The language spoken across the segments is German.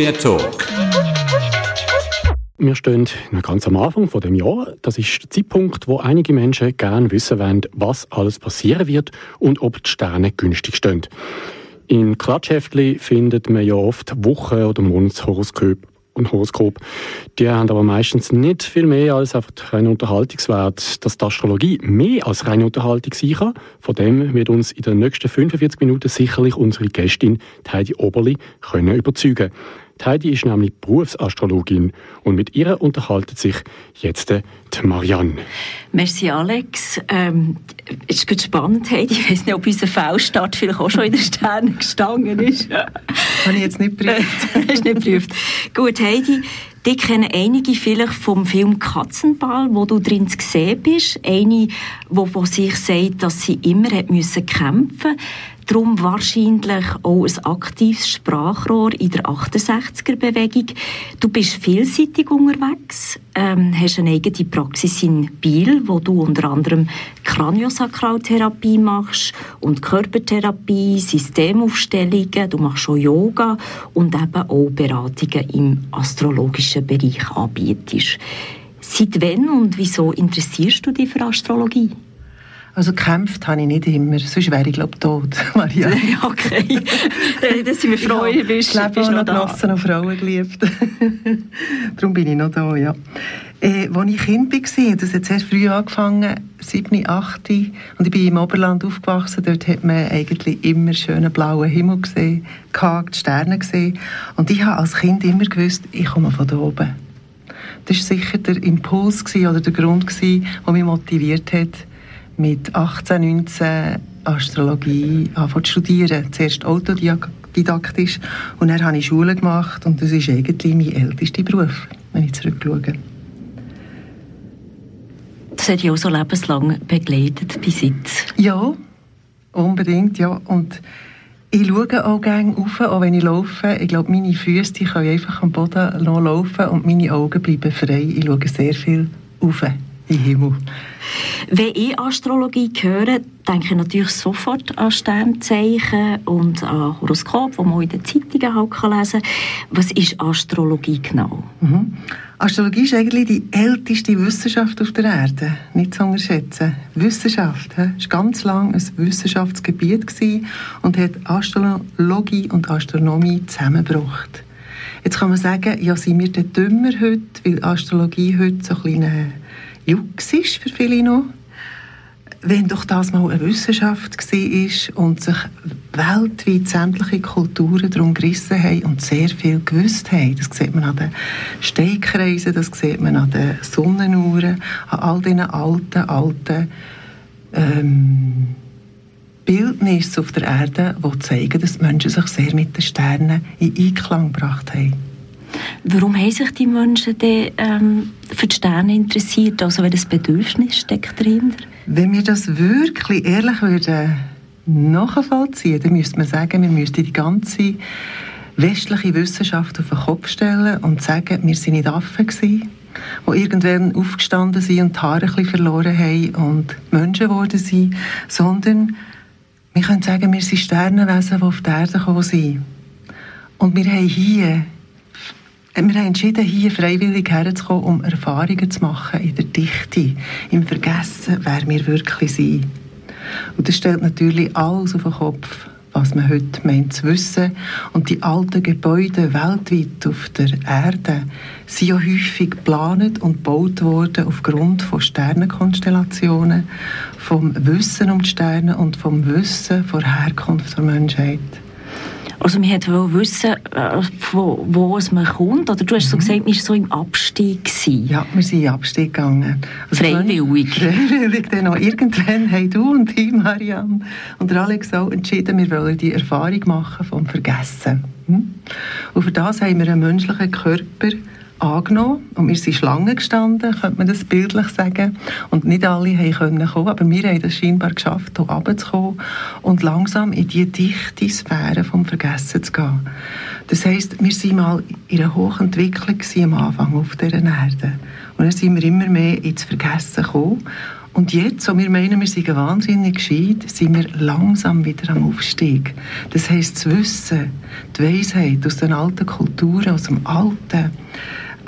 Queer Talk. Wir stehen ganz am Anfang von dem Jahr. Das ist der Zeitpunkt, wo einige Menschen gerne wissen wollen, was alles passieren wird und ob die Sterne günstig stehen. In Klatschheftli findet man ja oft Wochen- oder Monatshoroskop und Horoskop. Die haben aber meistens nicht viel mehr als einfach reinen Unterhaltungswert. Dass die Astrologie mehr als reine Unterhaltung sein kann, von dem wird uns in den nächsten 45 Minuten sicherlich unsere Gästin Heidi Oberli können überzeugen Heidi ist nämlich Berufsastrologin und mit ihr unterhaltet sich jetzt die Marianne. Merci Alex. Ähm, es ist spannend, Heidi. Ich weiß nicht, ob unser Fehlstart vielleicht auch schon in den Sternen gestanden ist. Habe ich jetzt nicht geprüft. Hast nicht geprüft. Gut, Heidi. Die kennen einige vielleicht vom Film Katzenball, wo du drin zu sehen bist. Eine, wo, wo sich sagt, dass sie immer hat müssen kämpfen Darum wahrscheinlich auch ein aktives Sprachrohr in der 68er-Bewegung. Du bist vielseitig unterwegs, ähm, hast eine eigene Praxis in Biel, wo du unter anderem Kraniosakraltherapie machst und Körpertherapie, Systemaufstellungen, du machst auch Yoga und eben auch Beratungen im astrologischen Bereich anbietest. Seit wann und wieso interessierst du dich für Astrologie? Also gekämpft habe ich nicht immer, sonst wäre ich glaube ich tot, Maria. okay, dann sind wir froh, ich bist, bist, bist noch genossen und Frauen geliebt. Darum bin ich noch da, ja. Äh, als ich Kind war, das hat sehr früh angefangen, 7, 8 und ich bin im Oberland aufgewachsen, dort hat man eigentlich immer schönen blauen Himmel gesehen, die Sterne gesehen und ich habe als Kind immer gewusst, ich komme von da oben. Das war sicher der Impuls oder der Grund, der mich motiviert hat, mit 18, 19 Astrologie zu studieren. Zuerst autodidaktisch und dann habe ich Schule gemacht und das ist eigentlich mein ältester Beruf, wenn ich zurückschaue. Das hat dich auch so lebenslang begleitet bis jetzt? Ja, unbedingt, ja. Und ich schaue auch gerne auf, auch wenn ich laufe. Ich glaube, meine Füße können einfach am Boden laufen und meine Augen bleiben frei. Ich schaue sehr viel auf im Himmel. Wenn ich Astrologie höre, denke ich natürlich sofort an Sternzeichen und an Horoskop, die man in den Zeitungen halt lesen kann. Was ist Astrologie genau? Mhm. Astrologie ist eigentlich die älteste Wissenschaft auf der Erde. Nicht zu unterschätzen. Wissenschaft war ganz lange ein Wissenschaftsgebiet und hat Astrologie und Astronomie zusammengebracht. Jetzt kann man sagen, ja, sind wir denn dümmer heute, weil Astrologie heute so ein kleiner Jux ist für viele noch. Wenn doch das mal eine Wissenschaft war und sich weltweit sämtliche Kulturen darum gerissen haben und sehr viel gewusst haben, das sieht man an den Steinkreisen, das sieht man an den Sonnenuhren, an all diesen alten, alten ähm, Bildnissen auf der Erde, die zeigen, dass die Menschen sich sehr mit den Sternen in Einklang gebracht haben. Warum haben sich die Menschen denn, ähm, für die Sterne interessiert? Also das Bedürfnis steckt dahinter? Wenn wir das wirklich ehrlich würden nachvollziehen, dann müsste man sagen, wir müssten die ganze westliche Wissenschaft auf den Kopf stellen und sagen, wir sind nicht Affen gewesen, die irgendwann aufgestanden sind und die Haare ein bisschen verloren haben und Menschen geworden sind, sondern wir können sagen, wir sind Sternenwesen, die auf die Erde gekommen sind. Und wir haben hier wir haben entschieden, hier freiwillig herzukommen, um Erfahrungen zu machen in der Dichte, im Vergessen, wer wir wirklich sind. Und das stellt natürlich alles auf den Kopf, was man heute meint zu wissen. Und die alten Gebäude weltweit auf der Erde sind ja häufig geplant und gebaut worden aufgrund von Sternenkonstellationen, vom Wissen um die Sterne und vom Wissen von der Herkunft der Menschheit. Also man wollte wissen, äh, wo, wo es man kommt. Oder du hast so mhm. gesagt, wir waren so im Abstieg. Gewesen. Ja, wir sind im Abstieg gegangen. Also freiwillig. Freiwillig. Dann noch. Irgendwann haben du und ich, Marianne und Alex auch entschieden, wir wollen die Erfahrung machen vom Vergessen. Hm? Und für das haben wir einen menschlichen Körper angenommen und wir sind Schlangen gestanden, könnte man das bildlich sagen. Und nicht alle können kommen, aber wir haben es scheinbar geschafft, hier runterzukommen und langsam in die dichte Sphäre vom Vergessen zu gehen. Das heisst, wir waren mal in einer hohen Entwicklung am Anfang auf dieser Erde. Und dann sind wir immer mehr ins Vergessen gekommen. Und jetzt, so wir meinen, wir sind wahnsinnig gescheit, sind wir langsam wieder am Aufstieg. Das heisst, das Wissen, die Weisheit aus den alten Kulturen, aus dem alten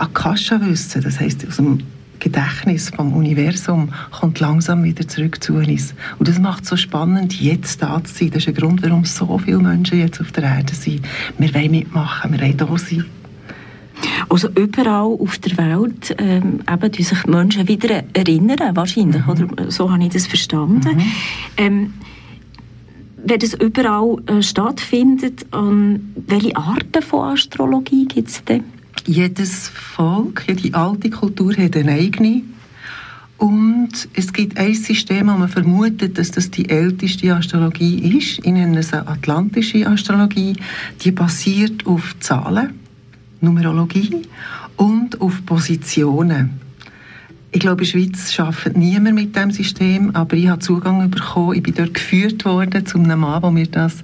Akasha-Wissen, das heisst aus dem Gedächtnis vom Universum kommt langsam wieder zurück zu uns. Und das macht es so spannend, jetzt da zu sein. Das ist ein Grund, warum so viele Menschen jetzt auf der Erde sind. Wir wollen mitmachen, wir wollen da sein. Also überall auf der Welt ähm, eben, sich Menschen wieder erinnern, wahrscheinlich, mhm. oder so habe ich das verstanden. Mhm. Ähm, wenn das überall äh, stattfindet, ähm, welche Arten von Astrologie gibt es denn? Jedes Volk, jede alte Kultur hat eine eigene. Und es gibt ein System, wo man vermutet, dass das die älteste Astrologie ist. Ich nenne es eine atlantische Astrologie. Die basiert auf Zahlen Numerologie und auf Positionen. Ich glaube, in der Schweiz arbeitet niemand mit diesem System, aber ich habe Zugang bekommen. Ich bin dort geführt worden zu einem Mann, der mir das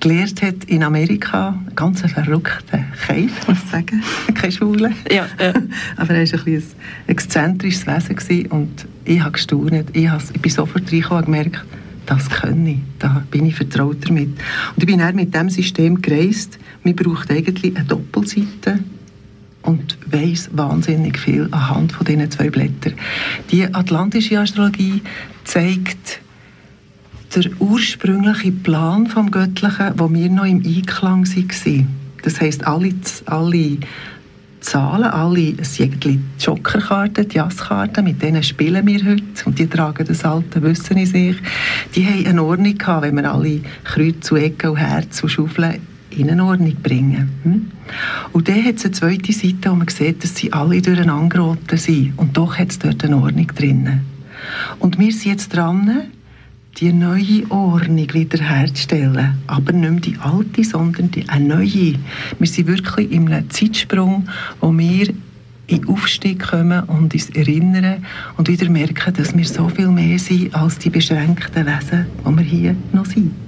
gelehrt hat in Amerika. Ein ganz verrückter Keif, muss ich sagen. Keine Schwule. Ja, ja. aber er war ein, ein exzentrisches Wesen gewesen und ich habe gestaunt. Ich, habe, ich bin sofort reingekommen und gemerkt, das kann ich. Da bin ich vertraut damit. Und ich bin dann mit diesem System gereist man braucht eigentlich eine Doppelseite und weiß wahnsinnig viel anhand von diesen zwei Blättern. Die atlantische Astrologie zeigt den ursprünglichen Plan vom Göttlichen, wo wir noch im Einklang waren. Das heisst, alle, alle Zahlen, alle Jokerkarten, die Jasskarten, mit denen spielen wir heute und die tragen das alte Wissen in sich. Die haben eine Ordnung gehabt, wenn wir alle Kreuz zu Ecke und Herz und Schaufeln in Ordnung bringen. Hm? Und dann hat es eine zweite Seite, wo man sieht, dass sie alle durcheinander geraten sind. Und doch hat es dort eine Ordnung drin. Und wir sind jetzt dran, die neue Ordnung wiederherzustellen. Aber nicht mehr die alte, sondern die, eine neue. Wir sind wirklich in einem Zeitsprung, wo wir in Aufstieg kommen und uns erinnern und wieder merken, dass wir so viel mehr sind als die beschränkten Wesen, die wir hier noch sind.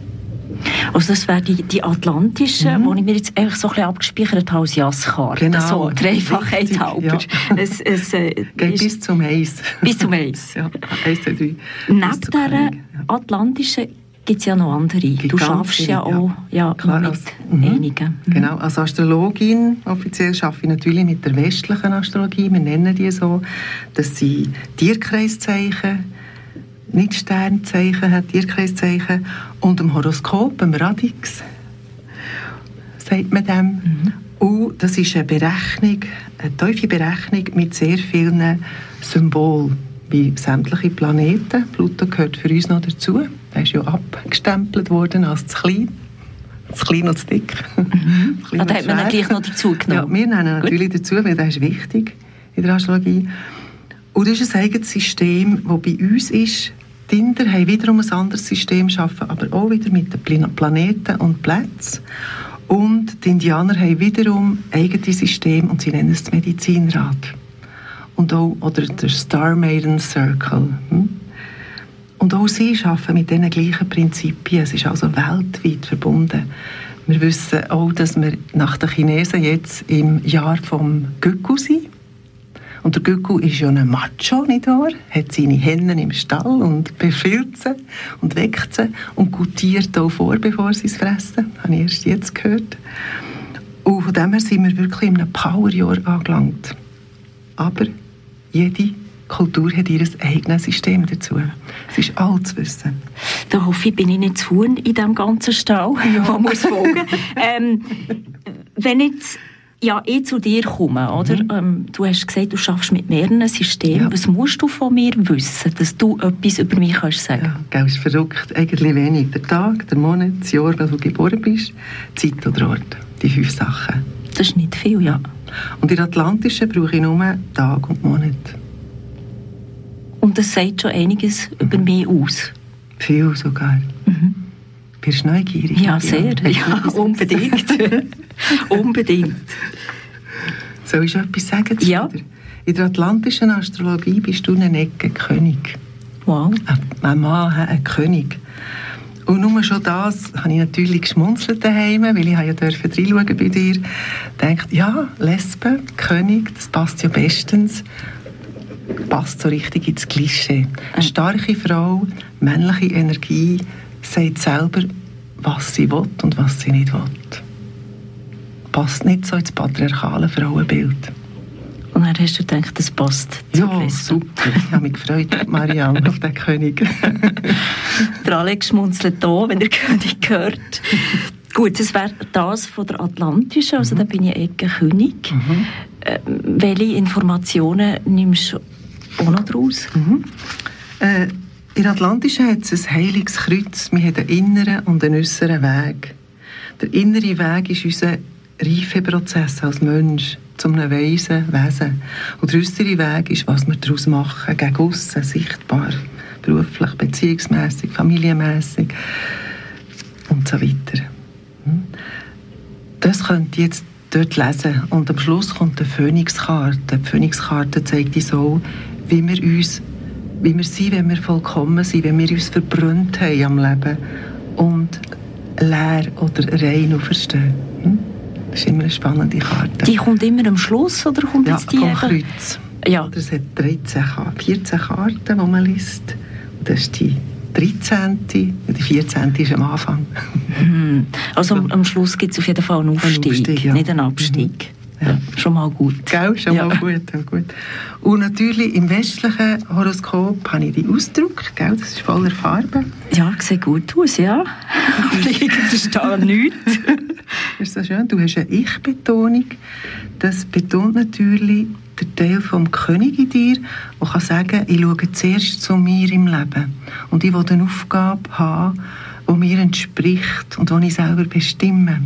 Also das wäre die, die atlantische, mhm. die ich mir jetzt eigentlich so ein bisschen abgespeichert habe als Jasskarte. Genau. So, Dreifachheit halber. Ja. Es, es, äh, Geht bis zum Eis. Bis zum Eis. ja, eins, zwei, drei. Neben dieser atlantischen gibt es ja noch andere. Gibt du schaffst ja auch ja, Klar, mit als, mhm. einigen. Mhm. Genau, als Astrologin offiziell arbeite ich natürlich mit der westlichen Astrologie. Wir nennen die so. Das sind Tierkreiszeichen, nicht Sternzeichen hat, Tierkreiszeichen, und dem Horoskop, dem Radix, sagt man dem. Mhm. Und das ist eine Berechnung, eine tiefe Berechnung mit sehr vielen Symbolen, wie sämtliche Planeten. Pluto gehört für uns noch dazu. Er ist ja abgestempelt worden als zu klein. Zu klein und zu dick. Mhm. Ah, da hat man natürlich noch dazu genommen. Ja, wir nennen natürlich Gut. dazu, weil das ist wichtig in der Astrologie. Und das ist ein eigenes System, das bei uns ist, die Inder haben wiederum ein anderes System geschaffen, aber auch wieder mit den Planeten und Plätzen. Und die Indianer haben wiederum eigene System und sie nennen es Medizinrat. Und auch, oder der Star Maiden Circle. Hm? Und auch sie arbeiten mit diesen gleichen Prinzipien. Es ist also weltweit verbunden. Wir wissen auch, dass wir nach den Chinesen jetzt im Jahr vom Göku sind. Und der Göcku ist ja ein Macho, nicht wahr? Hat seine Hennen im Stall und befiehlt sie und weckt sie und gutiert auch vor, bevor sie es fressen. Das habe ich erst jetzt gehört. Und von dem her sind wir wirklich in einem Powerjahr angelangt. Aber jede Kultur hat ihr eigenes System dazu. Es ist alles wissen. Da hoffe ich, bin ich nicht zu in diesem ganzen Stall, ja. man muss folgen. ähm, wenn jetzt ja, ich zu dir komme, oder? Mhm. Ähm, du hast gesagt, du schaffst mit mehreren Systemen. Ja. Was musst du von mir wissen, dass du etwas über mich kannst sagen Ja, das ist verrückt. Eigentlich wenig. Der Tag, der Monat, das Jahr, wo du geboren bist, Zeit oder Ort. Die fünf Sachen. Das ist nicht viel, ja. Und in Atlantischen brauche ich nur Tag und Monat. Und das sagt schon einiges mhm. über mich aus? Viel sogar. Mhm. Bist du neugierig? Ja, sehr. Ja, unbedingt. unbedingt. Soll ich etwas sagen? Ja. In der atlantischen Astrologie bist du ein Ecke König. Wow. Ein Mann, ein König. Und nur schon das habe ich natürlich geschmunzelt daheim, weil ich ja dürfen reinschauen bei dir. Denkt, ja, Lesbe, König, das passt ja bestens. passt so richtig ins Klischee. Eine starke Frau, männliche Energie, sagt selber, was sie will und was sie nicht will. Passt nicht so ins patriarchale Frauenbild. Und dann hast du gedacht, das passt Ja, super. Ich habe mich gefreut, Marianne, auf den König. der Alex schmunzelt da, wenn der König hört. Gut, das wäre das von der Atlantischen, also mhm. da bin ich Ecke König. Mhm. Äh, welche Informationen nimmst du auch noch daraus? Mhm. Äh, in der Atlantischen hat es ein heiliges Kreuz. Wir haben einen inneren und einen äußeren Weg. Der innere Weg ist unser Reifeprozess als Mensch zu einem weisen Wesen. Und der äußere Weg ist, was wir daraus machen, gegen aussen, sichtbar, beruflich, beziehungsmässig, familienmässig und so weiter. Hm? Das könnt ihr jetzt dort lesen. Und am Schluss kommt eine Phönixkarte. Die Phönixkarte zeigt uns so, wie wir uns, wie wir sind, wenn wir vollkommen sind, wenn wir uns verbrannt haben am Leben und leer oder rein auferstehen. Hm? Das ist immer eine spannende Karte. Die kommt immer am Schluss oder kommt ja, jetzt die vom Kreuz. Ja. Oder es hat 13, 14 Karten, die man liest. Und das ist die 13. und die 14. ist am Anfang. Hm. Also am, am Schluss gibt es auf jeden Fall einen Aufstieg, ein Aufstieg ja. nicht einen Abstieg. Mhm. Ja. Schon mal gut. Gell, schon ja. mal gut, gut. Und natürlich im westlichen Horoskop habe ich die Ausdruck, gell, das ist voller Farbe. Ja, sieht gut aus, ja. ich verstehe nichts. ist so schön. Du hast eine Ich-Betonung. Das betont natürlich der Teil vom König in dir, der kann sagen, ich schaue zuerst zu mir im Leben. Und ich will eine Aufgabe haben, die mir entspricht und die ich selber bestimme.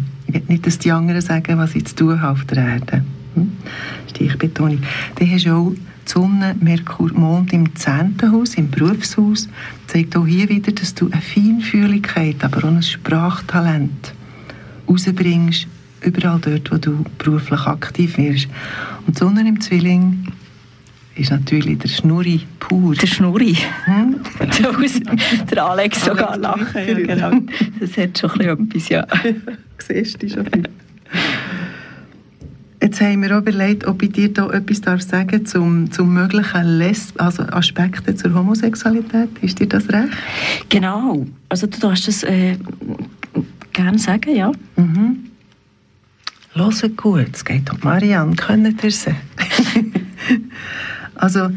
Nicht, dass die anderen sagen, was ich zu tun habe auf der Erde. Hm? Das ist die Ich-Betonung. Dann hast du auch die Sonne, Merkur, Mond im 10. Haus, im Berufshaus. Zeigt auch hier wieder, dass du eine Feinfühligkeit, aber auch ein Sprachtalent rausbringst, überall dort, wo du beruflich aktiv wirst. Und die Sonne im Zwilling ist natürlich der Schnurri pur. Der Schnurri. Hm? der Alex sogar lachen. Ja, genau. Das hat schon etwas, ja. Siehst du schon viel. Jetzt haben wir auch überlegt, ob ich dir da etwas darf sagen zum, zum möglichen Les also Aspekten zur Homosexualität. Ist dir das recht? Genau. Also du darfst das äh, gerne sagen, ja. Mhm. Hört gut, es geht um Marianne, können ihr sie? also,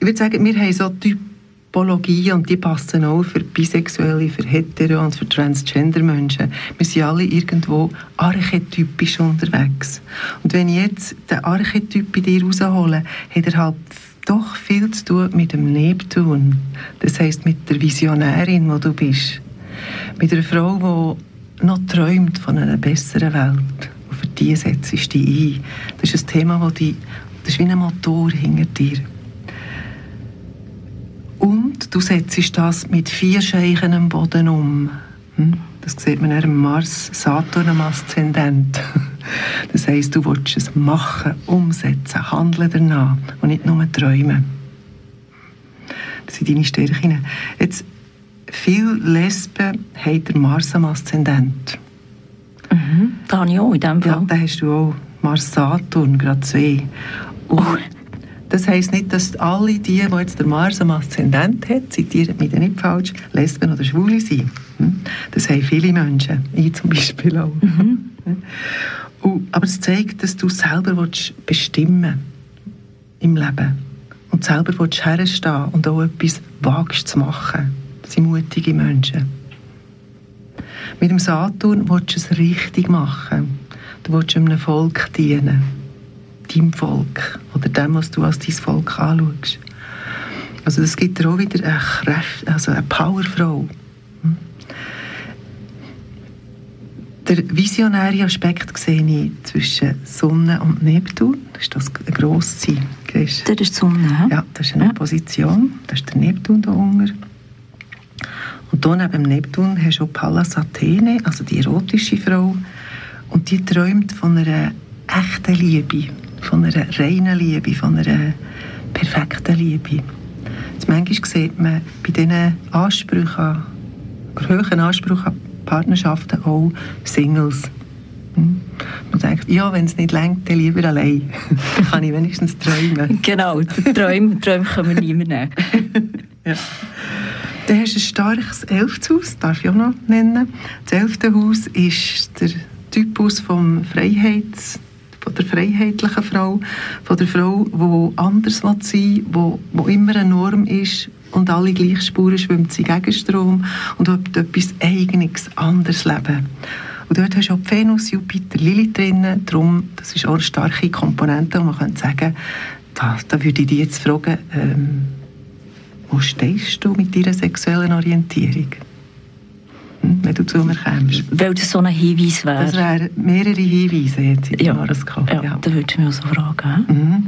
ich würde sagen, wir haben so Typologie und die passen auch für Bisexuelle, für Hetero und für Transgender-Menschen. Wir sind alle irgendwo archetypisch unterwegs. Und wenn ich jetzt den Archetyp bei dir raushole, hat er halt doch viel zu tun mit dem Neptun. Das heisst, mit der Visionärin, die du bist. Mit einer Frau, die noch träumt von einer besseren Welt. Und für die setzt du dich ein. Das ist ein Thema, das, die, das ist wie ein Motor hinter dir. Und du setzt das mit vier Scheichen am Boden um. Hm? Das sieht man im Mars, Saturn am Aszendent. Das heisst, du willst es machen, umsetzen, handeln danach und nicht nur träumen. Das sind deine Stärken. Jetzt Viele Lesben haben den Mars am Aszendent. Mhm. Da habe ich auch in dem Fall. Ja, da hast du auch Mars-Saturn, gerade zwei. Und. Das heisst nicht, dass alle die, die jetzt der Mars am Aszendent hat, zitiert mich nicht falsch, Lesben oder Schwule sind. Hm? Das haben viele Menschen, ich zum Beispiel auch. Mhm. Und, aber es zeigt, dass du selber bestimmen im Leben und selber herstehen und auch etwas wagst zu machen sind mutige Menschen. Mit dem Saturn willst du es richtig machen. Du willst einem Volk dienen. Deinem Volk. Oder dem, was du als dein Volk anschaust. Also das gibt dir auch wieder eine Kraft, also eine Powerfrau. Hm? Der visionäre Aspekt sehe ich zwischen Sonne und Neptun. Das ist das ein grosses Ziel. Das ist die Sonne. Ja, das ist eine ja. Position. Das ist der Neptun da unten. Und hier neben Neptun hast du auch Pallas Athene, also die erotische Frau. Und die träumt von einer echten Liebe, von einer reinen Liebe, von einer perfekten Liebe. Jetzt manchmal sieht man bei diesen Ansprüchen, hohen Ansprüchen an Partnerschaften auch Singles. Hm? und denkt, ja, wenn es nicht längt, dann lieber allein. dann kann ich wenigstens träumen. Genau, Träume, Träume können wir nicht mehr nehmen. ja. Dann hast du ein starkes Elftshaus, darf ich auch noch nennen. Das elfte Haus ist der Typus vom Freiheits von der freiheitlichen Frau, von der Frau, die anders sein will, wo, wo immer eine Norm ist und alle gleich Spuren schwimmt sie gegen Strom und hat etwas Eigenes, anderes Leben. Und dort hast du auch Venus, Jupiter, Lilith drin, darum, das ist auch eine starke Komponente und man könnte sagen, da, da würde ich dich jetzt fragen, ähm, wo stehst du mit deiner sexuellen Orientierung? Wenn du zu mir kommst. Weil das so ein Hinweis wäre. Das wären mehrere Hinweise jetzt in ja. Horoskop. Ja, ja, da würde ich mich auch so fragen. Mhm.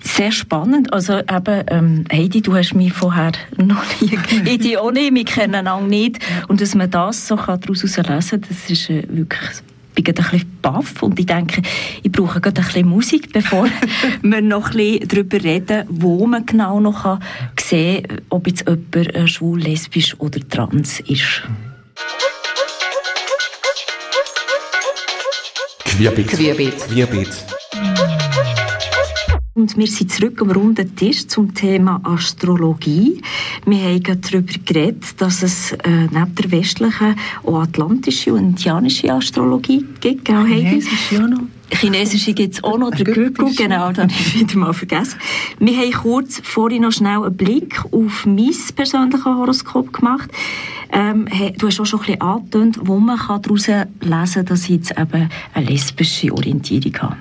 Sehr spannend. Also eben, ähm, Heidi, du hast mich vorher noch nie, ich die auch nicht, wir kennen einander nicht. Und dass man das so daraus lesen kann, das ist äh, wirklich ich bin ein bisschen baff und ich denke, ich brauche gerade ein bisschen Musik, bevor wir noch ein bisschen darüber reden, wo man genau noch sehen kann, ob jetzt jemand äh, schwul, lesbisch oder trans ist. Querbeet. Querbeet. Querbeet. Und wir sind zurück am runden Tisch zum Thema Astrologie. Wir haben gerade darüber geredet, dass es äh, neben der westlichen auch atlantische und indianische Astrologie gibt. Genau, Chinesische auch noch. Chinesische gibt es auch noch, der Göku, genau, das habe ich wieder mal vergessen. Wir haben kurz vorhin noch schnell einen Blick auf mein persönliches Horoskop gemacht. Ähm, hey, du hast auch schon ein bisschen angetönt, wo man daraus lesen kann, dass ich jetzt eben eine lesbische Orientierung habe.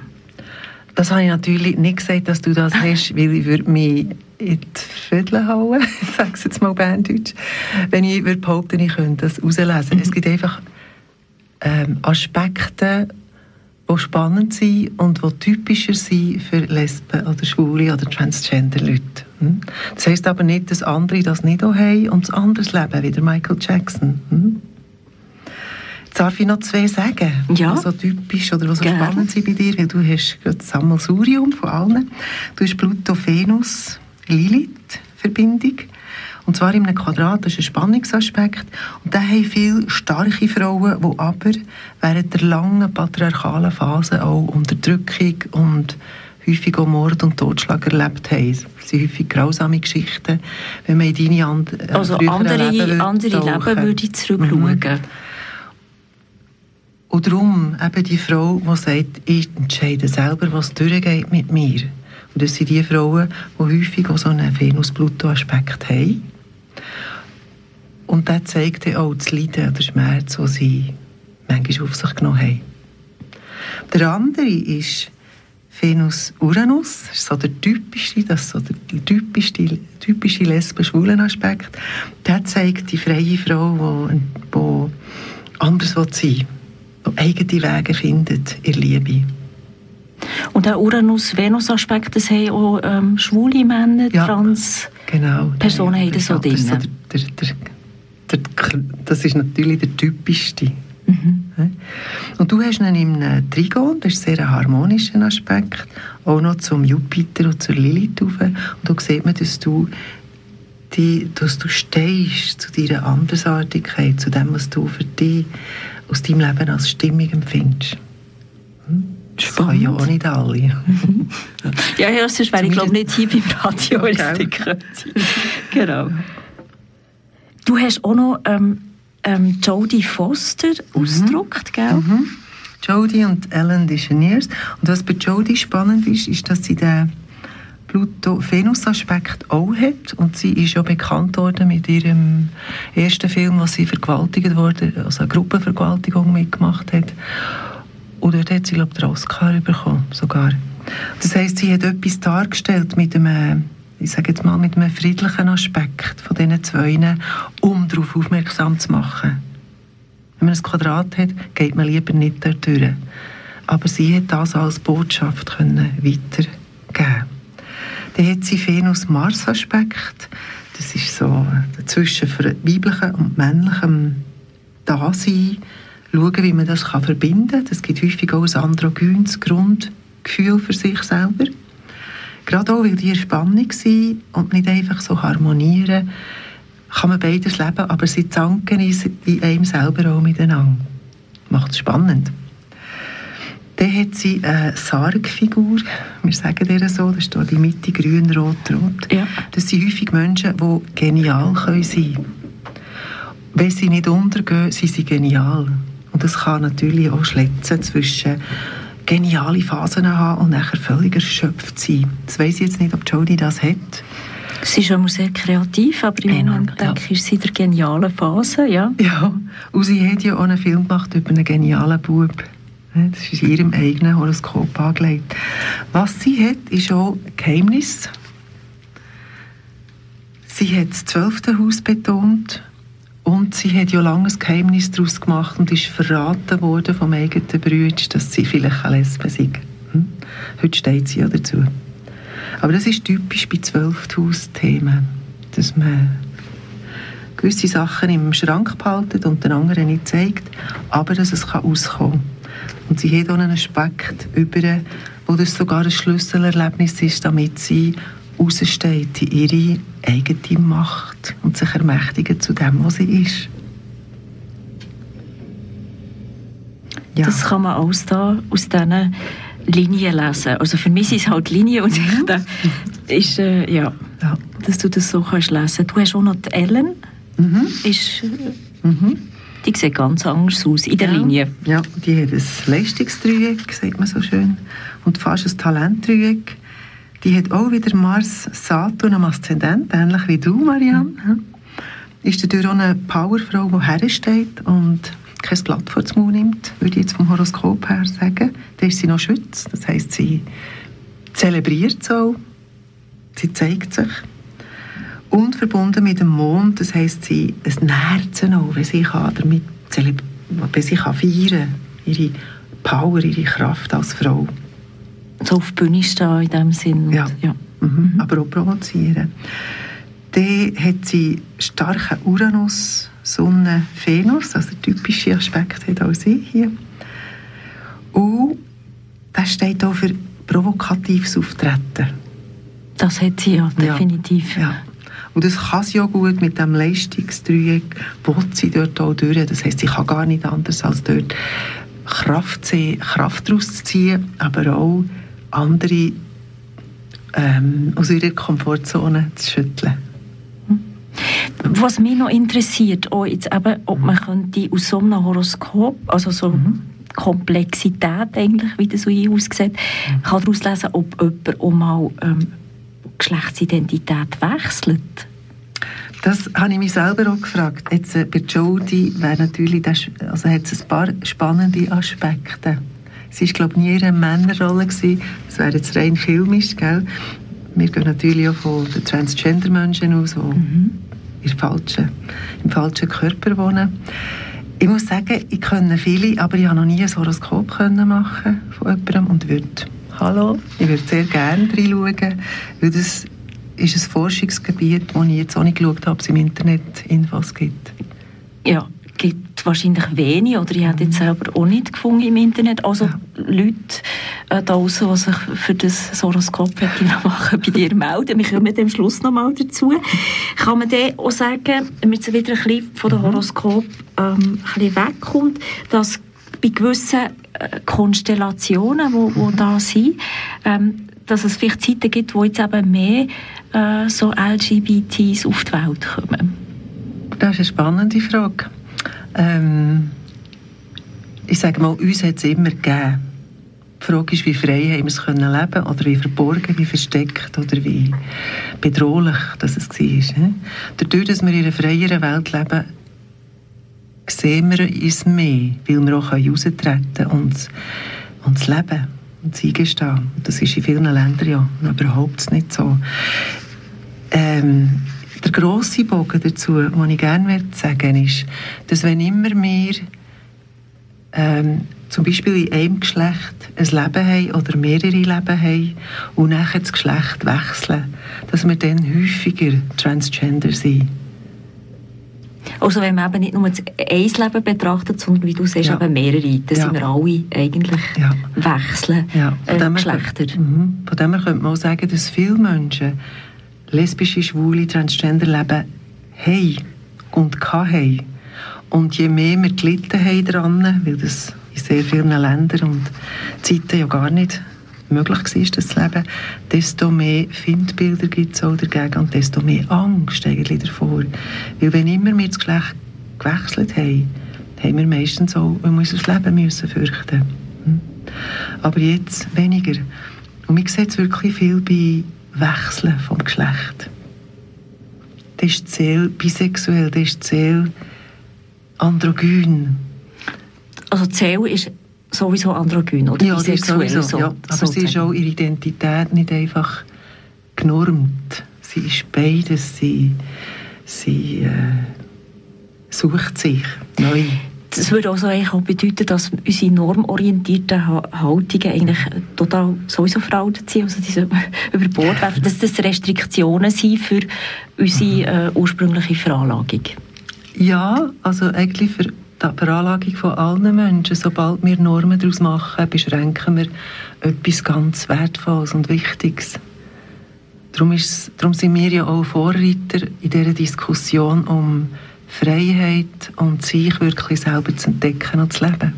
Das habe ich natürlich nicht gesagt, dass du das hast, weil ich würde mich in die Viertel hauen, ich sage es jetzt mal Berndeutsch, wenn ich würde behaupten, ich könnte das herauslesen. Mhm. Es gibt einfach ähm, Aspekte, die spannend sind und die typischer sind für Lesben oder Schwule oder Transgender-Leute. Hm? Das heisst aber nicht, dass andere das nicht auch haben und das anderes leben, wie der Michael Jackson. Hm? Darf ich noch zwei sagen, ja. die so typisch oder was so Gerne. spannend sind bei dir? Weil du hast das Sammelsurium von allen. Du hast Pluto-Venus-Lilith-Verbindung. Und zwar in einem Quadrat, das ist ein Spannungsaspekt. Und da haben viele starke Frauen, die aber während der langen patriarchalen Phase auch Unterdrückung und häufig auch Mord und Totschlag erlebt haben. Das sind häufig grausame Geschichten, wenn man in deine and äh, also andere, Leben, andere Leben würde ich zurückschauen. Mhm. Und darum eben die Frau, die sagt, ich entscheide selber, was durchgeht mit mir. Und das sind die Frauen, die häufig auch so einen Venus-Pluto-Aspekt haben. Und das zeigt dann auch das Leiden oder Schmerz, das sie manchmal auf sich genommen haben. Der andere ist Venus-Uranus. Das ist so der typischste, das ist so der typischste, typische lesben-schwulen-Aspekt. Der zeigt die freie Frau, die, die anders sein will die eigene Wege findet in Liebe. Und der Uranus-Venus-Aspekt, das haben auch ähm, schwule Männer, ja, trans genau, Personen haben das so drin. Das, der, der, der, das ist natürlich der typischste. Mhm. Und du hast ihn im Trigon, das ist ein sehr harmonischer Aspekt, auch noch zum Jupiter und zur Lilith rauf. Und da sieht man, dass du, die, dass du stehst zu deiner Andersartigkeit, zu dem, was du für dich aus deinem Leben als stimmig empfindest. Hm? Das können ja auch nicht alle. ja, ja, sonst wäre ich glaube nicht hier beim Radio. Okay. genau. Du hast auch noch ähm, ähm, Jodie Foster mhm. ausgedruckt, gell? Mhm. Jodie und Ellen DeGeneres. Und was bei Jodie spannend ist, ist, dass sie den Pluto-Venus-Aspekt auch hat. Und sie ist ja bekannt worden mit ihrem ersten Film, wo sie vergewaltigt wurde, also eine Gruppenvergewaltigung mitgemacht hat. Und dort hat sie, glaube ich, den Oscar bekommen, sogar. Das heisst, sie hat etwas dargestellt mit einem, ich sage jetzt mal, mit einem friedlichen Aspekt von diesen zwei, um darauf aufmerksam zu machen. Wenn man ein Quadrat hat, geht man lieber nicht dort durch. Aber sie hat das als Botschaft können weitergeben dann hat sie Venus-Mars-Aspekt. Das ist so zwischen weiblichem und männlichem Dasein. Schauen, wie man das verbinden kann. Das gibt häufig auch ein androgynes Grundgefühl für sich selber. Gerade auch, weil die Spannung sind und nicht einfach so harmonieren, kann man beides leben, aber sie zanken in einem selber auch miteinander. Macht es spannend. hat sie eine Sargfigur, wir sagen ihr so, das ist hier die Mitte grün, rot, rot. Ja. Das sind häufig Menschen, die genial können sein können. Wenn sie nicht untergehen, sind sie genial. Und das kann natürlich auch schlitzen zwischen geniale Phasen haben und nachher völlig erschöpft sein. Das weiss ich jetzt nicht, ob Jodie das hat. Sie ist immer sehr kreativ, aber im Enorm, Moment, denke ich, ist sie in der genialen Phase, ja. Ja, und sie hat ja auch einen Film gemacht über einen genialen Bub. Das ist in ihrem eigenen Horoskop angelegt. Was sie hat, ist auch ein Geheimnis. Sie hat das zwölfte Haus betont und sie hat ja lange ein Geheimnis daraus gemacht und ist verraten worden vom eigenen Bruder, dass sie vielleicht eine Lesbe sei. Hm? Heute steht sie ja dazu. Aber das ist typisch bei Zwölfthaus-Themen, dass man gewisse Sachen im Schrank behalten und den anderen nicht zeigt, aber dass es auskommen kann. Und sie hat auch einen Aspekt über, wo das sogar ein Schlüsselerlebnis ist, damit sie raussteht in ihre eigene Macht und sich ermächtigen zu dem, was sie ist. Ja. Das kann man aus, da, aus diesen Linien lesen. Also für mich sind es halt Linien und mhm. ich ist, äh, ja, ja, dass du das so kannst lesen. Du hast auch noch die Ellen. Mhm. Ist, äh, mhm. Die sieht ganz anders aus in der ja. Linie. Ja, die hat ein Leistungsdreieck, sagt man so schön, und fast ein Talentdreieck. Die hat auch wieder Mars, Saturn am Aszendent, ähnlich wie du, Marianne. Mhm. Ist dadurch auch eine Powerfrau, die hersteht und kein Blatt vor den Mund nimmt, würde ich jetzt vom Horoskop her sagen. Dann ist sie noch Schütz, das heisst, sie zelebriert so, sie zeigt sich. Und verbunden mit dem Mond, das heisst, sie, es nährt sie noch, wenn sie kann damit wenn sie kann feiern ihre Power, ihre Kraft als Frau. So auf die Bühne stehen in dem Sinn. Ja, ja. Mhm. Mhm. aber auch provozieren. Dann hat sie starken Uranus, Sonne, Venus, also typische Aspekte hat auch sie hier. Und das steht auch für provokatives Auftreten. Das hat sie ja, definitiv. Ja. ja. Und das kann sie auch gut mit dem Leistungsdreieck, will sie dort auch durch. Das heisst, sie kann gar nicht anders als dort Kraft, sehen, Kraft daraus ziehen, aber auch andere ähm, aus ihrer Komfortzone zu schütteln. Was mich noch interessiert, auch jetzt eben, ob man könnte aus so einem Horoskop, also so mhm. Komplexität eigentlich, wie das so aussieht, mhm. kann daraus lesen, ob jemand auch mal ähm, Geschlechtsidentität wechselt? Das habe ich mich selber auch gefragt. Jetzt, äh, bei Jodie wäre natürlich das, also hat es ein paar spannende Aspekte. Sie war, glaube ich, nie in einer Männerrolle. Gewesen. Das wäre jetzt rein filmisch. Gell? Wir gehen natürlich auch von den Transgender-Menschen aus, die mhm. im, falschen, im falschen Körper wohnen. Ich muss sagen, ich kenne viele, aber ich habe noch nie ein Horoskop machen von jemandem und würde Hallo, ich würde sehr gerne reinschauen, weil das ist ein Forschungsgebiet, wo ich jetzt auch nicht geschaut habe, ob es im Internet Infos gibt. Ja, wahrscheinlich wenig oder ich habe jetzt selber auch nicht gefunden im Internet. Also ja. Leute äh, da draußen, die sich für das Horoskop machen, bei dir melden. Wir kommen am Schluss noch mal dazu. Kann man dann auch sagen, wenn man wieder ein bisschen von dem mhm. Horoskop ähm, ein bisschen wegkommt, dass bei gewissen äh, Konstellationen, die wo, wo da sind, ähm, dass es vielleicht Zeiten gibt, wo jetzt eben mehr äh, so LGBTs auf die Welt kommen? Das ist eine spannende Frage. Ähm, ich sage mal, uns hat es immer gegeben. Die Frage ist, wie frei haben wir es können leben oder wie verborgen, wie versteckt oder wie bedrohlich das es war. Dadurch, dass wir in einer freieren Welt leben, sehen wir uns mehr, weil wir auch heraustreten können und, und das Leben und das Eingestehen. Das ist in vielen Ländern ja überhaupt nicht so. Ähm, der grosse Bogen dazu, den ich gerne sagen möchte, ist, dass wenn immer wir ähm, zum Beispiel in einem Geschlecht ein Leben haben oder mehrere Leben haben und nachher das Geschlecht wechseln, dass wir dann häufiger Transgender sind. Also wenn man eben nicht nur ein Leben betrachtet, sondern wie du sagst, ja. eben mehrere, dann ja. sind wir alle eigentlich ja. wechseln ja. Äh, Geschlechter. Mhm. Von dem her könnte man auch sagen, dass viele Menschen lesbische, schwule, transgender leben haben und haben. Und je mehr wir gelitten haben daran, weil das in sehr vielen Ländern und Zeiten ja gar nicht möglich war, das leben, desto mehr Findbilder gibt es auch dagegen und desto mehr Angst eigentlich davor. Weil wenn immer wir das Geschlecht gewechselt haben, haben wir meistens auch unser Leben müssen fürchten. Hm? Aber jetzt weniger. Und man sieht es wirklich viel bei Wechseln vom Geschlecht. Das ist die Seele bisexuell, das ist die Seele androgyn. Also die Seele ist sowieso androgyn oder ja, bisexuell. Sowieso, so, ja. Aber so sie ist auch ihre Identität nicht einfach genormt. Sie ist beides. Sie, sie äh, sucht sich neu. Das würde also eigentlich auch bedeuten, dass unsere normorientierten Haltungen eigentlich total sowieso veraltet sind, also diese über Bord werfen, dass das Restriktionen sind für unsere äh, ursprüngliche Veranlagung. Ja, also eigentlich für die Veranlagung von allen Menschen. Sobald wir Normen daraus machen, beschränken wir etwas ganz Wertvolles und Wichtiges. Darum, ist, darum sind wir ja auch Vorreiter in dieser Diskussion um Freiheit und sich wirklich selber zu entdecken und zu leben.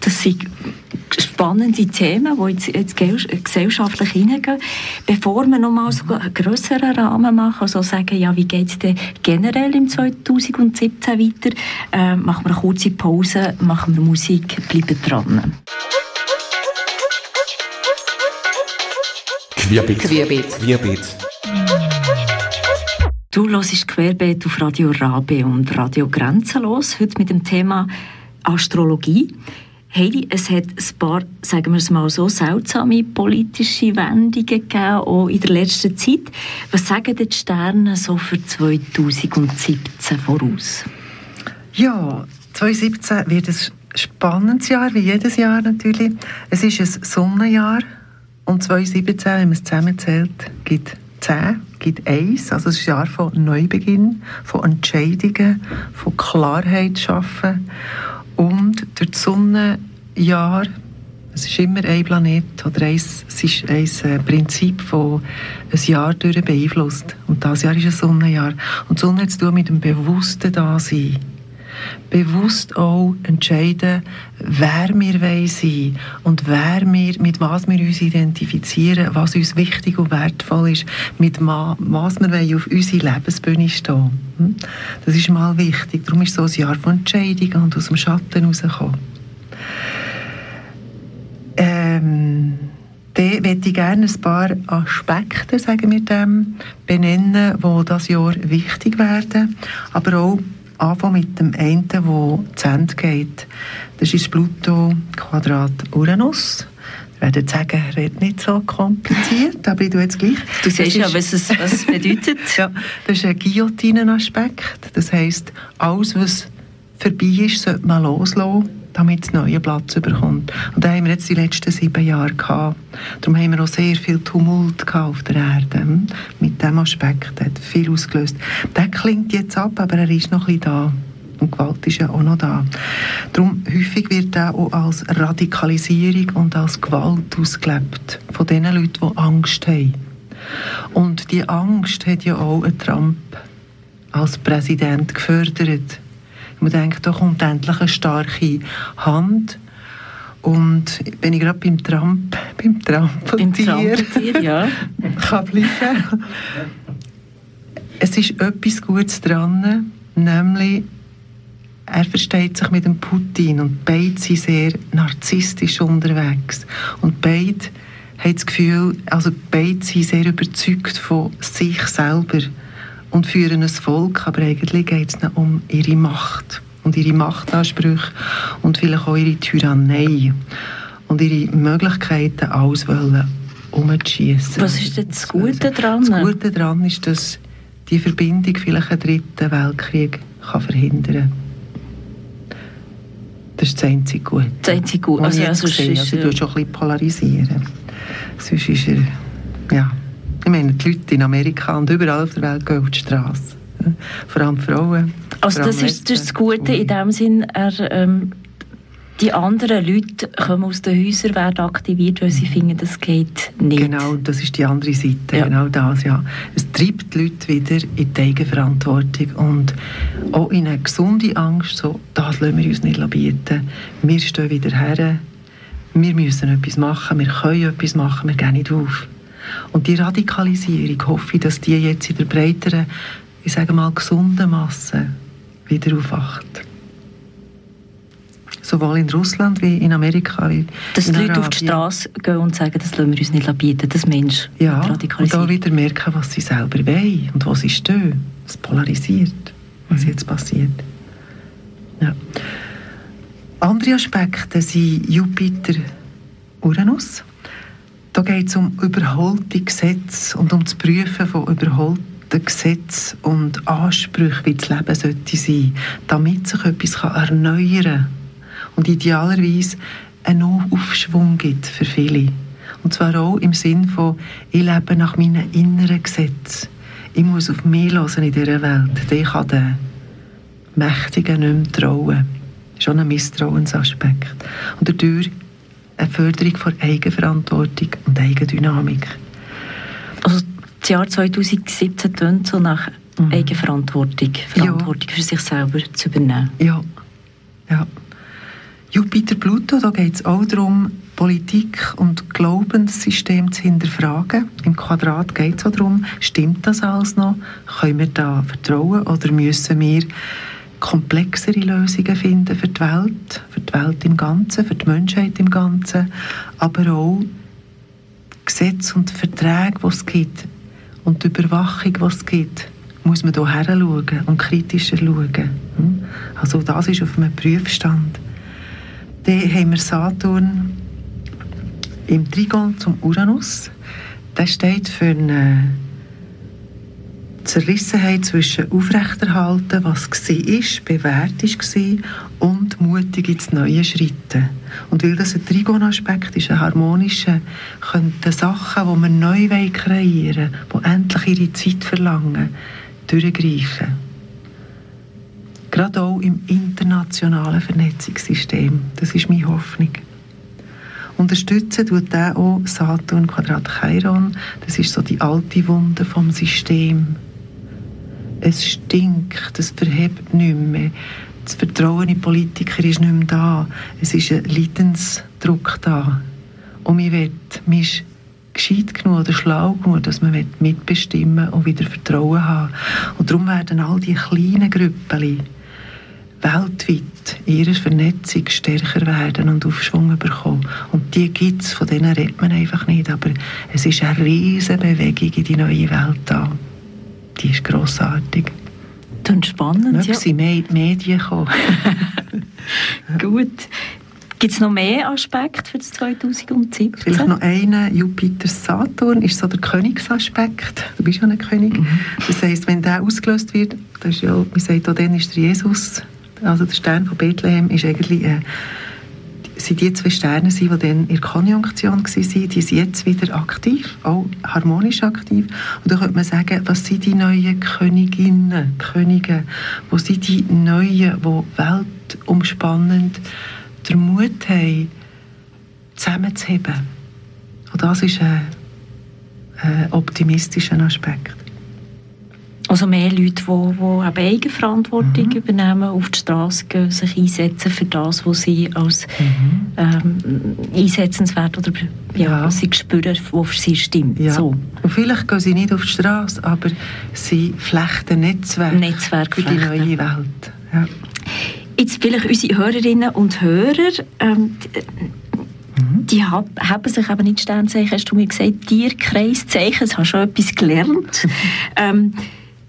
Das sind spannende Themen, die jetzt, jetzt gesellschaftlich hineingehen. Bevor wir nochmal so einen grösseren Rahmen machen, also sagen, ja, wie geht es denn generell im 2017 weiter, äh, machen wir eine kurze Pause, machen wir Musik, bleiben dran. Querbeet. Querbeet. Querbeet. Du hörst Querbeet auf Radio Rabe und Radio Grenzenlos, heute mit dem Thema Astrologie. Heidi, es hat ein paar, sagen wir es mal so, seltsame politische Wendungen gegeben, auch in der letzten Zeit. Was sagen die Sterne so für 2017 voraus? Ja, 2017 wird ein spannendes Jahr, wie jedes Jahr natürlich. Es ist ein Sonnenjahr und 2017, wenn man es zusammenzählt, gibt 10, gibt 1. Also es ist ein Jahr von Neubeginn, von Entscheidungen, von Klarheit schaffen. Und durch das Sonnenjahr, es ist immer ein Planet oder ein, es ist ein äh, Prinzip, das ein Jahr durch beeinflusst. Und das Jahr ist ein Sonnenjahr. Und die Sonne hat zu tun mit dem bewussten Dasein bewusst auch entscheiden, wer wir sein und wer wir, mit was wir uns identifizieren, was uns wichtig und wertvoll ist, mit was wir auf unsere Lebensbühne stehen. Hm? Das ist mal wichtig. Darum ist so ein Jahr von Entscheidungen und aus dem Schatten rauskommen. Ähm, dann möchte ich gerne ein paar Aspekte, sagen wir dem, benennen, die das Jahr wichtig werden, aber auch anfangen mit dem einen, der zu Ende geht. Das ist Pluto Quadrat Uranus. Ich werde sagen, redet nicht so kompliziert, aber ich tue jetzt gleich. Du siehst ja, was es, was bedeutet. ja, das ist ein Guillotinen-Aspekt. Das heisst, alles, was vorbei ist, sollte man loslassen damit es neuen Platz bekommt. Und da haben wir jetzt die letzten sieben Jahre gehabt. Darum haben wir auch sehr viel Tumult auf der Erde. Hm? Mit diesem Aspekt hat viel ausgelöst. Der klingt jetzt ab, aber er ist noch ein bisschen da. Und Gewalt ist ja auch noch da. Darum häufig wird er auch als Radikalisierung und als Gewalt ausgelebt. Von den Leuten, die Angst haben. Und die Angst hat ja auch Trump als Präsident gefördert. Man denkt, da kommt endlich eine starke Hand. Und wenn ich gerade beim Tramp, beim Trampeltier, beim ja. kann bleiben, es ist etwas Gutes dran, nämlich er versteht sich mit dem Putin und beide sind sehr narzisstisch unterwegs. Und beide haben das Gefühl, also beide sind sehr überzeugt von sich selber und führen ein Volk, aber eigentlich geht es um ihre Macht und ihre Machtansprüche und vielleicht auch ihre Tyrannei und ihre Möglichkeiten alles umzuschießen. Was ist denn das Gute daran? Das Gute daran ist, dass die Verbindung vielleicht einen dritten Weltkrieg kann verhindern kann. Das ist das einzige Gute. Das einzige Gute. Also, also, also, also, du auch ein bisschen polarisieren. Sonst ist er, ja... Ich meine, die Leute in Amerika und überall auf der Welt gehen auf die Straße. Vor allem Frauen. Also das ist, das, ist das Gute in dem Sinn, er, ähm, die anderen Leute kommen aus den Häusern, werden aktiviert, weil sie finden, das geht nicht. Genau, das ist die andere Seite, ja. genau das, ja. Es treibt die Leute wieder in die Eigenverantwortung und auch in eine gesunde Angst, so, das lassen wir uns nicht bieten. Wir stehen wieder her, wir müssen etwas machen, wir können etwas machen, wir gehen nicht auf. Und die Radikalisierung hoffe ich, dass die jetzt in der breiteren, ich sage mal, gesunden Masse wieder aufwacht sowohl in Russland wie in Amerika. Wie Dass die Leute auf die Straße gehen und sagen, das lassen wir uns nicht bieten, das Mensch Ja, und auch wieder merken, was sie selber wollen und wo sie stehen. Es polarisiert, was mhm. jetzt passiert. Ja. Andere Aspekte sind Jupiter, Uranus. Da geht es um überholte Gesetze und um das Prüfen von überholten Gesetzen und Ansprüchen, wie das Leben sollte sein, damit sich etwas erneuern kann und idealerweise einen Aufschwung gibt für viele. Und zwar auch im Sinn von, ich lebe nach meinen inneren Gesetzen. Ich muss auf mich hören in dieser Welt. Ich kann den Mächtigen nicht mehr trauen. Schon ein Misstrauensaspekt. Und dadurch eine Förderung von Eigenverantwortung und Eigendynamik. Also das Jahr 2017 tönt so nach mhm. Eigenverantwortung, Verantwortung ja. für sich selber zu übernehmen. Ja, ja. Jupiter-Pluto, da geht es auch darum, Politik und Glaubenssystem zu hinterfragen. Im Quadrat geht es auch darum, stimmt das alles noch? Können wir da vertrauen oder müssen wir komplexere Lösungen finden für die Welt, für die Welt im Ganzen, für die Menschheit im Ganzen, aber auch Gesetze und Verträge, die es gibt und die Überwachung, die es gibt, muss man hier schauen und kritischer schauen. Hm? Also das ist auf einem Prüfstand. Dann haben wir Saturn im Trigon zum Uranus. Der steht für eine Zerrissenheit zwischen Aufrechterhalten, was war, bewährt war, und mutig ins neue Schritte. Und weil das ein Trigon-Aspekt ist, ein harmonischer, könnten Sachen, die wir neu kreieren wollen, die endlich ihre Zeit verlangen, durchgreifen gerade auch im internationalen Vernetzungssystem. Das ist meine Hoffnung. Unterstützen tut der auch Saturn Quadrat Chiron. Das ist so die alte Wunde vom System. Es stinkt, es verhebt nicht mehr. Das Vertrauen in Politiker ist nicht mehr da. Es ist ein Leidensdruck da. Und mir wird, man ist gescheit genug oder schlau genug, dass man mitbestimmen und wieder Vertrauen haben Und darum werden all die kleinen Grüppchen weltweit in ihrer Vernetzung stärker werden und Aufschwung bekommen. Und die gibt es, von denen redet man einfach nicht. Aber es ist eine riesige Bewegung in die neue Welt da. Die ist grossartig. Das spannend, Mögen ja. sie mehr in die Medien kommen. Gut. Gibt es noch mehr Aspekte für das 2017? Vielleicht noch einen, Jupiter-Saturn ist so der Königsaspekt. Du bist ja ein König. Mhm. Das heisst, wenn der ausgelöst wird, das ist ja, man sagt auch, dann ist der Jesus also der Stern von Bethlehem ist eigentlich äh, sind die zwei Sterne, die dann in der Konjunktion waren, die sind jetzt wieder aktiv, auch harmonisch aktiv. Und da könnte man sagen, was sind die neuen Königinnen, Könige, wo sind die Neuen, die weltumspannend den Mut haben, zusammenzuheben. Und das ist ein, ein optimistischer Aspekt. Also mehr Leute, die, die Eigenverantwortung mhm. übernehmen, auf die Straße gehen, sich einsetzen für das, was sie als mhm. ähm, einsetzenswert oder ja, ja. was sie spüren, was für sie stimmt. Ja. So. Und vielleicht gehen sie nicht auf die Straße, aber sie flechten Netzwerk, Netzwerk für die neue Welt. Ja. Jetzt vielleicht unsere Hörerinnen und Hörer, ähm, mhm. die haben sich eben nicht Sternzeichen, hast du mir gesagt, Tierkreiszeichen, das hast du schon etwas gelernt. ähm,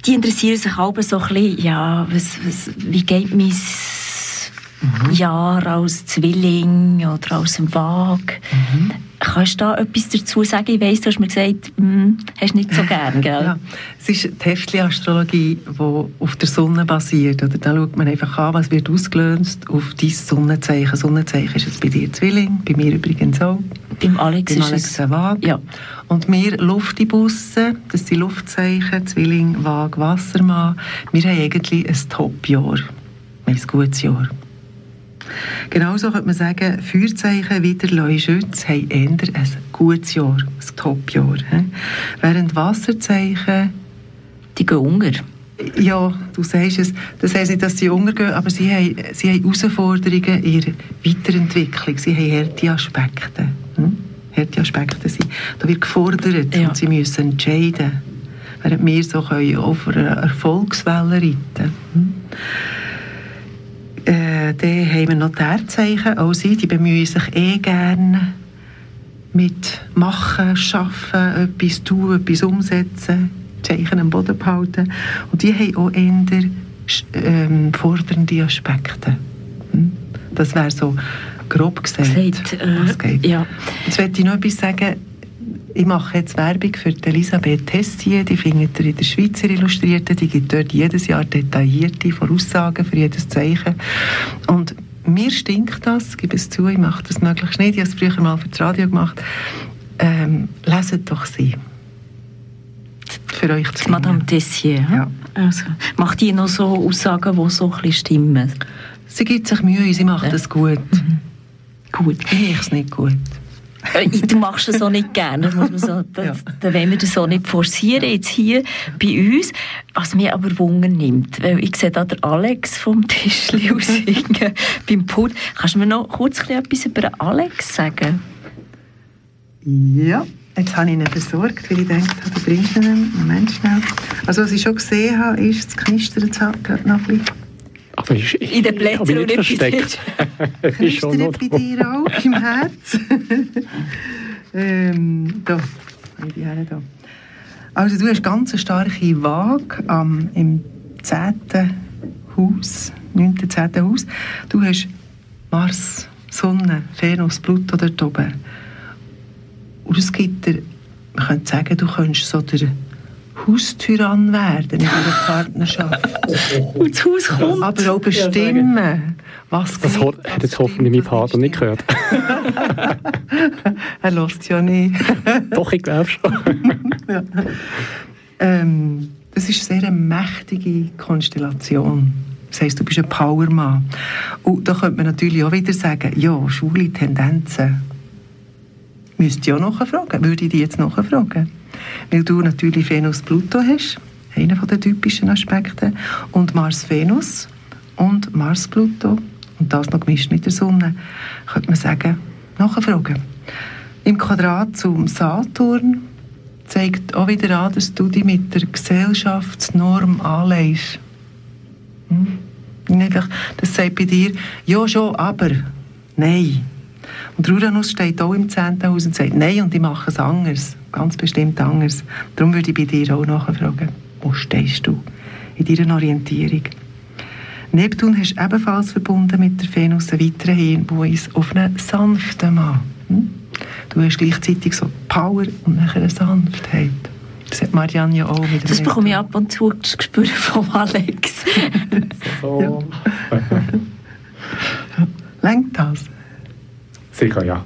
die interessieren sich aber so ein bisschen, ja, was, was, wie geht mein mhm. Jahr als Zwilling oder als dem Waag? Mhm. Kannst du da etwas dazu sagen? Ich weiss, du hast mir gesagt, hm, hast nicht so gern, gell? Ja, es ist die Heftli-Astrologie, die auf der Sonne basiert. Oder da schaut man einfach an, was wird ausgelöst auf dein Sonnenzeichen. Sonnenzeichen ist es bei dir Zwilling, bei mir übrigens auch. Beim Alex, Beim Alex ist es... Waage. Ja. Und wir Luftibusse, das sind Luftzeichen, Zwilling, Waage, Wassermann, wir haben eigentlich ein Top-Jahr. ein gutes Jahr. Genauso könnte man sagen, Feuerzeichen wie der Leuschütz haben eher ein gutes Jahr, ein Top-Jahr. Während Wasserzeichen... Die gehen unter. Ja, du sagst es. Das heisst nicht, dass sie untergehen, aber sie haben, sie haben Herausforderungen in ihrer Weiterentwicklung. Sie haben harte Aspekte. Hm? Harte Aspekte sind. Da wird gefordert ja. und sie müssen entscheiden. Während wir so können auf einer Erfolgswelle reiten hm? Äh, Dann haben wir noch die Erdzeichen. Auch sie die bemühen sich eh gerne mit Machen, Schaffen, etwas tun, etwas umsetzen Zeichen am Boden behalten. Und die haben auch eher ähm, fordernde Aspekte. Hm? Das wäre so grob gesagt, Sagt, äh, Ja. Jetzt möchte ich noch etwas sagen. Ich mache jetzt Werbung für Elisabeth Tessier, die findet ihr in der Schweizer Illustrierten, die gibt dort jedes Jahr detaillierte Voraussagen für jedes Zeichen. Und mir stinkt das, ich gebe es zu, ich mache das möglichst nicht, ich habe es früher mal für das Radio gemacht. Ähm, leset doch sie für euch zu Madame Tessier. Ja. Also, macht die noch so Aussagen, die so ein bisschen stimmen? Sie gibt sich Mühe, sie macht ja. das gut. Mhm. Gut. Ich es nicht gut. Äh, du machst es auch nicht gerne. muss man so, das, ja. Dann wollen wir das auch nicht forcieren, jetzt hier bei uns. Was mir aber Wunder nimmt, weil ich sehe da der Alex vom Tischli aussingen beim Pult. Kannst du mir noch kurz etwas über Alex sagen? Ja. Jetzt habe ich ihn versorgt, weil ich habe, du bringst ihn. Moment schnell. Also was ich schon gesehen habe, ist, das Knistern hat gerade noch ein bisschen. Ich, ich, in den Blättern und nicht versteckt. Knistert bei dir auch, im Herz. ähm, da, die Herren da. Also du hast ganz eine starke Waage am, im 10. Haus, 9. 10. Haus. Du hast Mars, Sonne, Venus, Pluto dort oben. Und es gibt dir, man könnte sagen, du könntest so der Haustyrann werden in einer Partnerschaft. Und das Haus kommt. Aber auch bestimmen, was Das hat, jetzt hoffentlich mein Partner nicht gehört. er lässt ja nicht. Doch, ich glaube schon. ja. ähm, das ist eine sehr mächtige Konstellation. Das heisst, du bist ein Powermann. Und da könnte man natürlich auch wieder sagen, ja, schwule Tendenzen müsste ich auch nachfragen, würde ich die jetzt nachfragen. Weil du natürlich Venus-Pluto hast, einer der typischen Aspekte, und Mars-Venus und Mars-Pluto, und das noch gemischt mit der Sonne, könnte man sagen, nachfragen. Im Quadrat zum Saturn zeigt auch wieder an, dass du dich mit der Gesellschaftsnorm anlegst. Hm? das sagt bei dir, ja schon, aber, nein. Und Uranus steht auch im 10. Haus und sagt, nein, und ich mache es anders, ganz bestimmt anders. Darum würde ich bei dir auch nachfragen, wo stehst du in deiner Orientierung? Neptun hast du ebenfalls verbunden mit der Venus einen weiteren Hinweis auf einen sanften Mann. Hm? Du hast gleichzeitig so Power und nachher eine Sanftheit. Das hat Marianne ja auch mit Das bekomme ich ab und zu das Gespür von Alex. so. Lenkt das? Sicher, ja.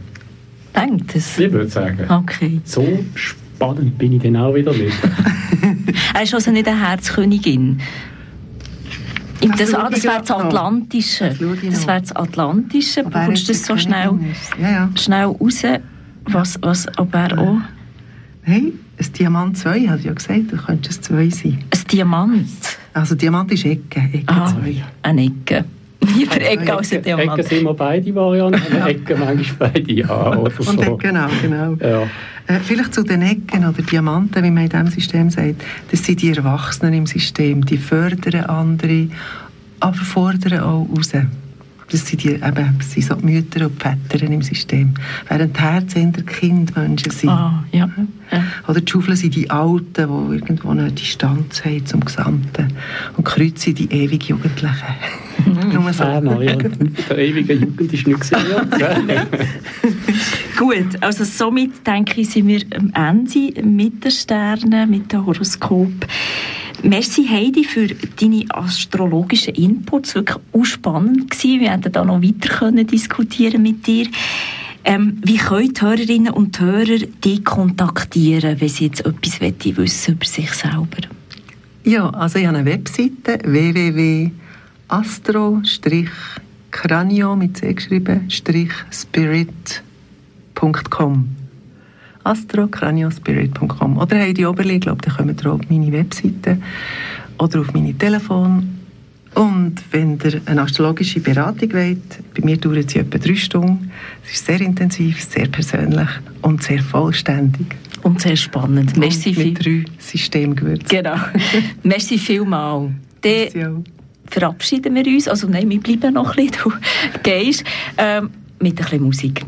Denkt es? Ich würde sagen. Okay. So spannend bin ich dann auch wieder nicht. er ist also nicht eine Herzkönigin. Das, das, das wäre das Atlantische. Das, wäre das Atlantische. Bekommst du das so schnell, ja, ja. schnell raus? Was, was, ob er auch... Hey, ein Diamant 2, habe ich ja gesagt, du könntest ein 2 sein. Ein Diamant? Also Diamant ist Ecke, Ecke 2. Ah, eine Ecke. Lieber Ecke als ein Diamant. Ecke sind wir beide Varianten, Ecke manchmal beide, ja. Oder so. Und genau, genau. Ja. Äh, vielleicht zu den Ecken oder Diamanten, wie man in diesem System sagt, das sind die Erwachsenen im System, die fördern andere, aber fordern auch raus. Das sind, die, eben, das sind so die Mütter und die Väter im System. Während die Herzen der Kindmenschen sind. Ah, ja. ja. Oder die Schaufeln sind die Alten, die irgendwo eine Distanz haben zum Gesamten. Und die Kreuze sind die ewig Jugendlichen. Nur so. Ah, ja. Der ewige Jugend ist nicht gesehen. Gut, also somit denke ich, sind wir am Ende mit den Sternen, mit dem Horoskop. Merci Heidi für deine astrologischen Inputs. Wirklich auch spannend gewesen. Wir hätten da noch weiter können diskutieren mit dir. Ähm, wie können die Hörerinnen und Hörer dich kontaktieren, wenn sie jetzt etwas wissen über sich selber? Ja, also ich habe eine Webseite www.astro- Cranio mit C geschrieben, Spirit.com. astrocraniospirit.com Oder Heidi Oberli, ich glaube, da kommen ihr auch auf meine Webseite oder auf meine Telefon. Und wenn ihr eine astrologische Beratung wollt, bei mir dauert sie etwa drei Stunden. Es ist sehr intensiv, sehr persönlich und sehr vollständig. Und sehr spannend. Merci und mit drei Systemgewürzen. Genau. Merci vielmals. Dann verabschieden wir uns. Also nein, wir bleiben noch ein bisschen, du gehst, ähm, mit ein bisschen Musik.